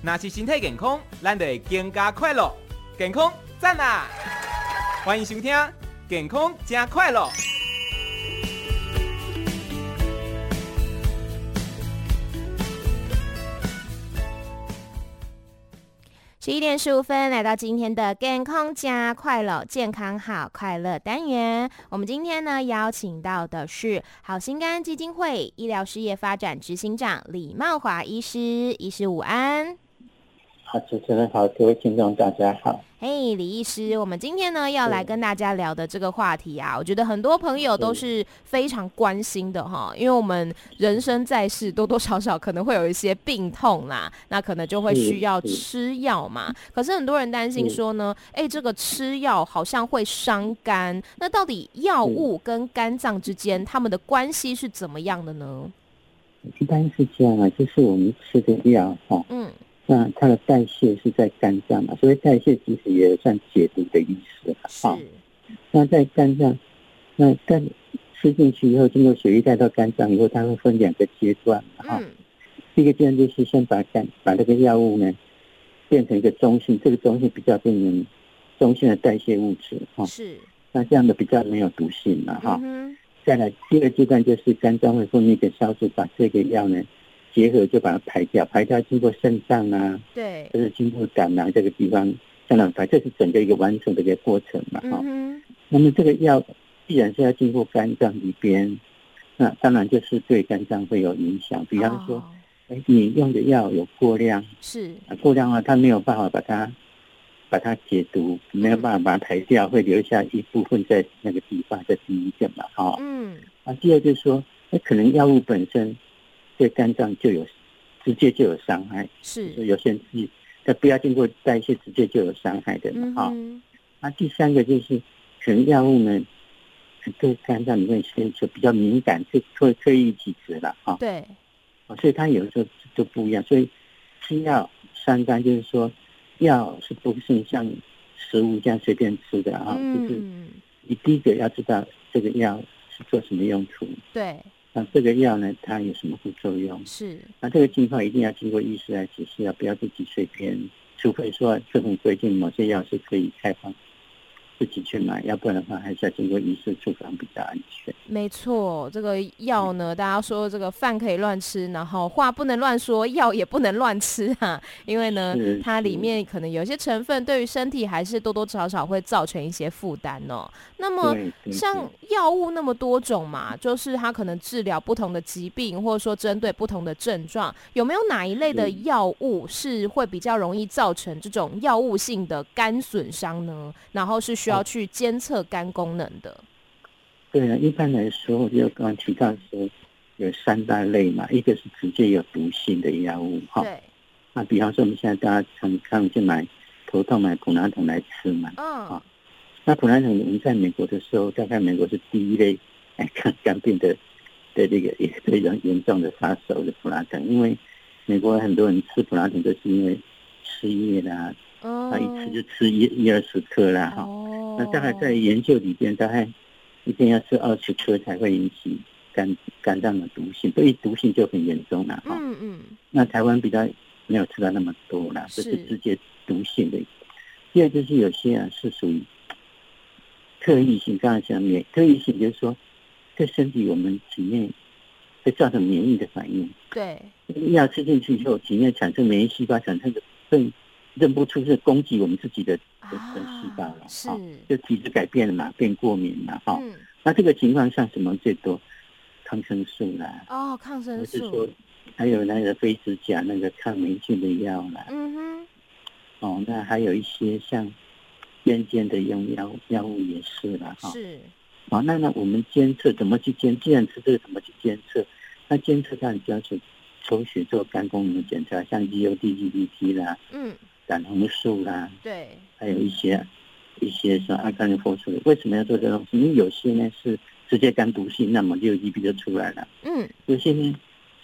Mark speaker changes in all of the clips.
Speaker 1: 那是身体健康，咱就会更加快乐。健康赞啦！欢迎收听《健康加快乐》。
Speaker 2: 十一点十五分，来到今天的健康加快乐，健康好快乐单元。我们今天呢，邀请到的是好心肝基金会医疗事业发展执行长李茂华医师，医师午安。
Speaker 3: 好，主持人好，各位听众大家好。
Speaker 2: 嘿，hey, 李医师，我们今天呢要来跟大家聊的这个话题啊，我觉得很多朋友都是非常关心的哈，因为我们人生在世，多多少少可能会有一些病痛啦，那可能就会需要吃药嘛。可是很多人担心说呢，哎，这个吃药好像会伤肝，那到底药物跟肝脏之间他们的关系是怎么样的呢？
Speaker 3: 一般是这样啊，就是我们吃的药哈，嗯。那它的代谢是在肝脏嘛，所以代谢其实也算解毒的意思哈。是那在肝脏，那肝吃进去以后，经过血液带到肝脏以后，它会分两个阶段哈。嗯。第一个阶段就是先把肝把这个药物呢变成一个中性，这个中性比较变成中性的代谢物质哈。是。那这样的比较没有毒性了哈。嗯。再来第二阶段就是肝脏会分泌一个酵素，把这个药呢。结合就把它排掉，排掉经过肾脏啊，对，就是经过胆囊这个地方这样排，这是整个一个完整的一个过程嘛，哈、嗯。那么这个药既然是要经过肝脏里边，那当然就是对肝脏会有影响。比方说，哎、哦，你用的药有过量，是啊，过量的话，它没有办法把它把它解毒，没有办法把它排掉，会留下一部分在那个地方，在第一个嘛，哈。嗯。啊，第二就是说，那可能药物本身。对肝脏就有直接就有伤害，是有些人自己，它不要经过代谢，直接就有伤害的嘛哈。那、第三个就是，可能药物呢，对肝脏里面先就比较敏感，就特特异体质了哈。对，所以它有的时候都不一样。所以吃药伤肝，就是说药是不是像食物这样随便吃的啊？嗯、就是你第一个要知道这个药是做什么用途。对。那这个药呢，它有什么副作用？是，那这个情况一定要经过医师来指示，不要自己随便，除非说政府规定某些药是可以开放。自己去买，要不然的话还是要经过医师处方比较安全。
Speaker 2: 没错，这个药呢，大家说这个饭可以乱吃，然后话不能乱说，药也不能乱吃啊，因为呢，它里面可能有些成分对于身体还是多多少少会造成一些负担哦。那么像药物那么多种嘛，就是它可能治疗不同的疾病，或者说针对不同的症状，有没有哪一类的药物是会比较容易造成这种药物性的肝损伤呢？然后是。需要去监测肝功能的。
Speaker 3: 对啊，一般来说，就刚刚提到说有三大类嘛，一个是直接有毒性的药物哈。对。那比方说，我们现在大家常常去买头痛买普拿疼来吃嘛。嗯。啊，那普拿疼我们在美国的时候，大概美国是第一类肝肝病的的这个也非常严重的杀手的普拿疼，因为美国很多人吃普拿疼都是因为失业啦。哦，他一吃就吃一一二十颗啦，哈、哦，那大概在研究里边，大概一天要吃二十颗才会引起肝肝脏的毒性，所以毒性就很严重了，哈。嗯嗯。那台湾比较没有吃到那么多啦，这是直接毒性的。第二就是有些啊是属于特异性，刚才讲免特异性，就是说对身体我们体内会造成免疫的反应。对。药吃进去以后，体内产生免疫细胞产生的会。认不出是攻击我们自己的的细胞了，是就体质改变了嘛，变过敏了哈。嗯、那这个情况下什么最多？抗生素啦，哦，抗生素，是说还有那个非指甲那个抗霉菌的药啦，嗯哼，哦，那还有一些像边间的用药药物也是啦，哈。是，好，那那我们监测怎么去监？既然吃这个，怎么去监测？那监测它主要求抽血做肝功能检查，像 GOT、GPT 啦，嗯。胆红素啦，对，还有一些一些是阿甘的色素，为什么要做这东西？因为有些呢是直接肝毒性，那么就 GOT 就出来了。嗯，有些呢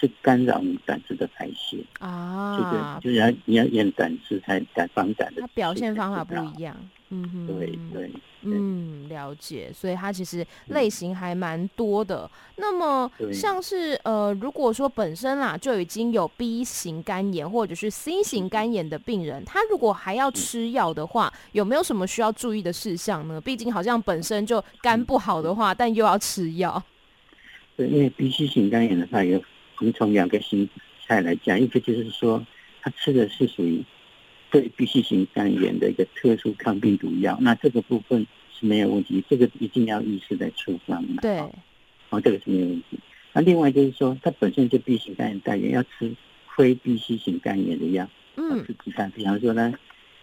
Speaker 3: 是干扰你胆汁的排泄啊，就是就是要你要验胆汁才胆防胆的，
Speaker 2: 它表现方法不一样，嗯哼，
Speaker 3: 对对，
Speaker 2: 嗯，了解，所以它其实类型还蛮多的。那么像是呃，如果说本身啦就已经有 B 型肝炎或者是 C 型肝炎的病人，他如果还要吃药的话，有没有什么需要注意的事项呢？毕竟好像本身就肝不好的话，但又要吃药。
Speaker 3: 对，因为 B、C 型肝炎的话有。我们从两个形态来讲，一个就是说，他吃的是属于对 B、C 型肝炎的一个特殊抗病毒药，那这个部分是没有问题，这个一定要医师来处方的。
Speaker 2: 对，
Speaker 3: 哦，这个是没有问题。那另外就是说，他本身就 B 型肝炎带原，要吃非 B、C 型肝炎的药，嗯，吃其他，比方说呢，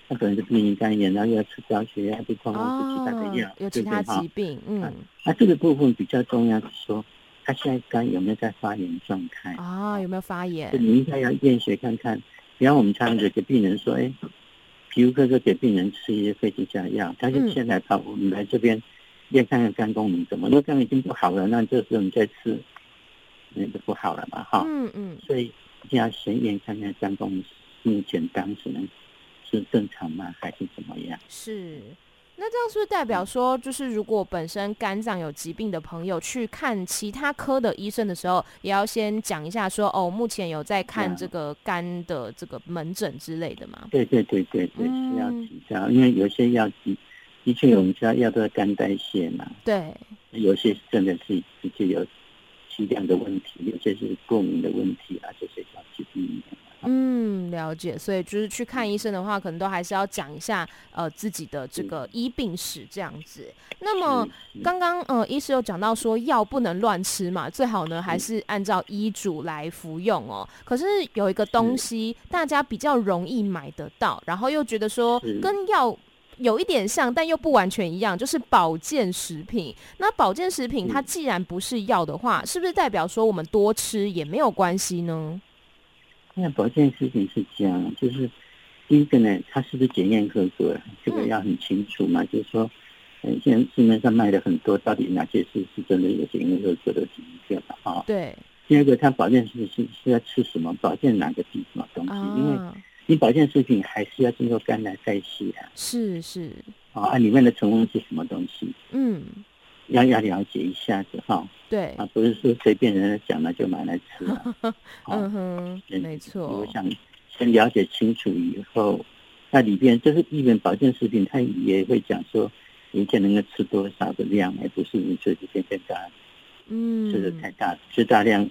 Speaker 3: 他可能是 B 型肝炎，然后又要吃高血压、对抗或者其他的药，
Speaker 2: 有其他疾病，嗯，
Speaker 3: 那这个部分比较重要是说。他现在肝有没有在发炎状态
Speaker 2: 啊？有没有发炎？
Speaker 3: 你应该要验血看看。比方我们常常给病人说，哎、欸，皮肤科就给病人吃一些肺结核药，他就现在跑我们来这边验看看肝功能怎么。如果肝已经不好了，那这时候你再吃，那就不好了嘛，哈。嗯嗯。所以一定要先验看看肝功能目前当时是正常吗，还是怎么样？
Speaker 2: 是。那这样是不是代表说，就是如果本身肝脏有疾病的朋友去看其他科的医生的时候，也要先讲一下说，哦，目前有在看这个肝的这个门诊之类的吗？
Speaker 3: 对对对对对，是要提一下，因为有些药的的确我们知道药都是肝代谢嘛，
Speaker 2: 对，
Speaker 3: 有些真的是直接有剂量的问题，有些是过敏的问题啊，这些要去避免。
Speaker 2: 嗯，了解。所以就是去看医生的话，可能都还是要讲一下呃自己的这个医病史这样子。那么刚刚呃医师有讲到说药不能乱吃嘛，最好呢还是按照医嘱来服用哦。可是有一个东西大家比较容易买得到，然后又觉得说跟药有一点像，但又不完全一样，就是保健食品。那保健食品它既然不是药的话，是不是代表说我们多吃也没有关系呢？
Speaker 3: 那保健食品是这样，就是第一个呢，它是不是检验合格，这个要很清楚嘛。嗯、就是说，嗯，现在市面上卖的很多，到底哪些是是真的有检验合格的第一个嘛？啊，
Speaker 2: 对。
Speaker 3: 第二个，它保健食品是是要吃什么？保健哪个地什么东西？啊、因为你保健食品还是要经过肝来代谢啊。
Speaker 2: 是是。
Speaker 3: 啊，里面的成分是什么东西？嗯。要要了解一下子哈，
Speaker 2: 对
Speaker 3: 啊，不是说随便人家讲了就买来吃 了，
Speaker 2: 嗯哼，没错。
Speaker 3: 我想先了解清楚以后，那里边就是一本保健食品，它也会讲说一天能够吃多少的量，而不是你自己天天大，嗯，吃的太大，吃大量。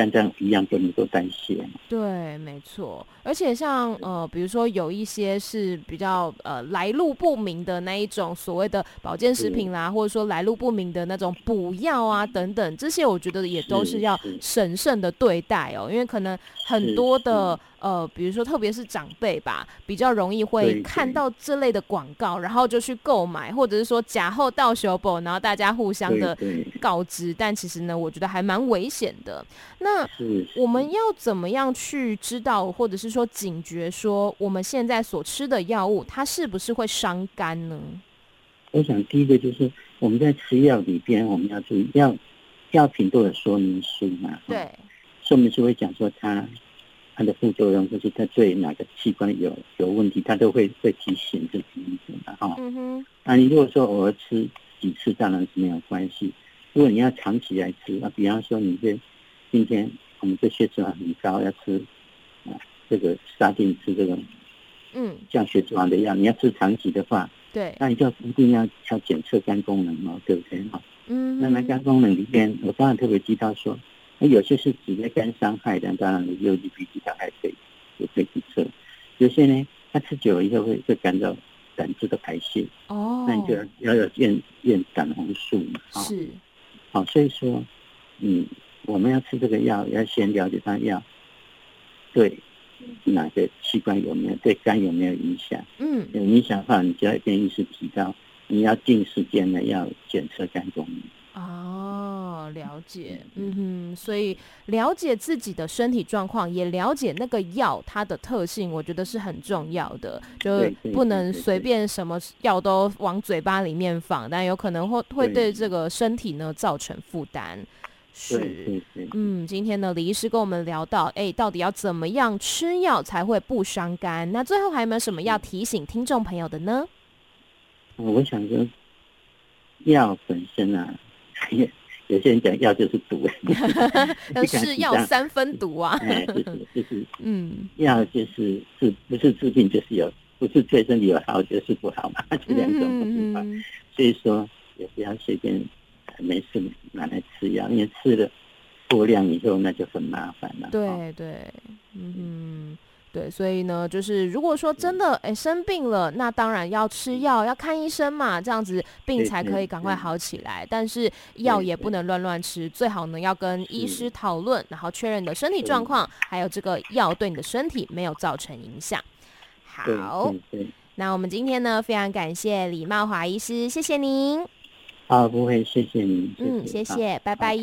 Speaker 3: 肝脏一样就能够代谢，
Speaker 2: 对，没错。而且像呃，比如说有一些是比较呃来路不明的那一种所谓的保健食品啦，或者说来路不明的那种补药啊等等，这些我觉得也都是要审慎的对待哦，因为可能很多的。呃，比如说，特别是长辈吧，比较容易会看到这类的广告，然后就去购买，或者是说假后到手宝，然后大家互相的告知。但其实呢，我觉得还蛮危险的。那我们要怎么样去知道，或者是说警觉，说我们现在所吃的药物，它是不是会伤肝呢？
Speaker 3: 我想第一个就是我们在吃药里边，我们要注意药药品都有说明书嘛，
Speaker 2: 对，
Speaker 3: 说明书会讲说它。它的副作用就是它对哪个器官有有问题，它都会会提醒这个意思的，哈。嗯哼。那你如果说偶尔吃几次，当然是没有关系。如果你要长期来吃，那，比方说你这今天我们这血脂肪很高，要吃啊这个杀菌吃这个，嗯，降血脂肪的药，你要吃长期的话，
Speaker 2: 对，
Speaker 3: 那你就一定要要检测肝功能哦，对不对？哈。嗯。那那肝功能里边，我当然特别提到说。那有些是直接肝伤害的，当然你六 G B G 伤害可以也可以去测。有些呢，它吃久了以后会会干扰胆汁的排泄。哦。那你就要要验验胆红素嘛。
Speaker 2: 是。
Speaker 3: 好，所以说，嗯，我们要吃这个药，要先了解它药对哪个器官有没有对肝有没有影响。嗯。有影响的话，你就要跟医师提到，你要定时间的要检测肝功能。
Speaker 2: 哦，了解，嗯哼，所以了解自己的身体状况，也了解那个药它的特性，我觉得是很重要的，就不能随便什么药都往嘴巴里面放，但有可能会会对这个身体呢造成负担。是，嗯，今天呢，李医师跟我们聊到，哎，到底要怎么样吃药才会不伤肝？那最后还有没有什么要提醒听众朋友的呢？
Speaker 3: 我想说，药本身啊，有些人讲药就是毒，
Speaker 2: 是药三分毒啊。
Speaker 3: 哎，就是就是，嗯，药就是是不是治病就是有，不是对身体有好就是不好嘛，这两种不同嘛。所以说，也不要随便。没事拿来吃药，因为吃了过量以后，那就很麻烦了。
Speaker 2: 对对，嗯，对，所以呢，就是如果说真的哎生病了，那当然要吃药，要看医生嘛，这样子病才可以赶快好起来。但是药也不能乱乱吃，最好呢要跟医师讨论，然后确认你的身体状况，还有这个药对你的身体没有造成影响。好，那我们今天呢，非常感谢李茂华医师，谢谢您。
Speaker 3: 好，不会，谢谢您。
Speaker 2: 嗯，谢谢，拜拜。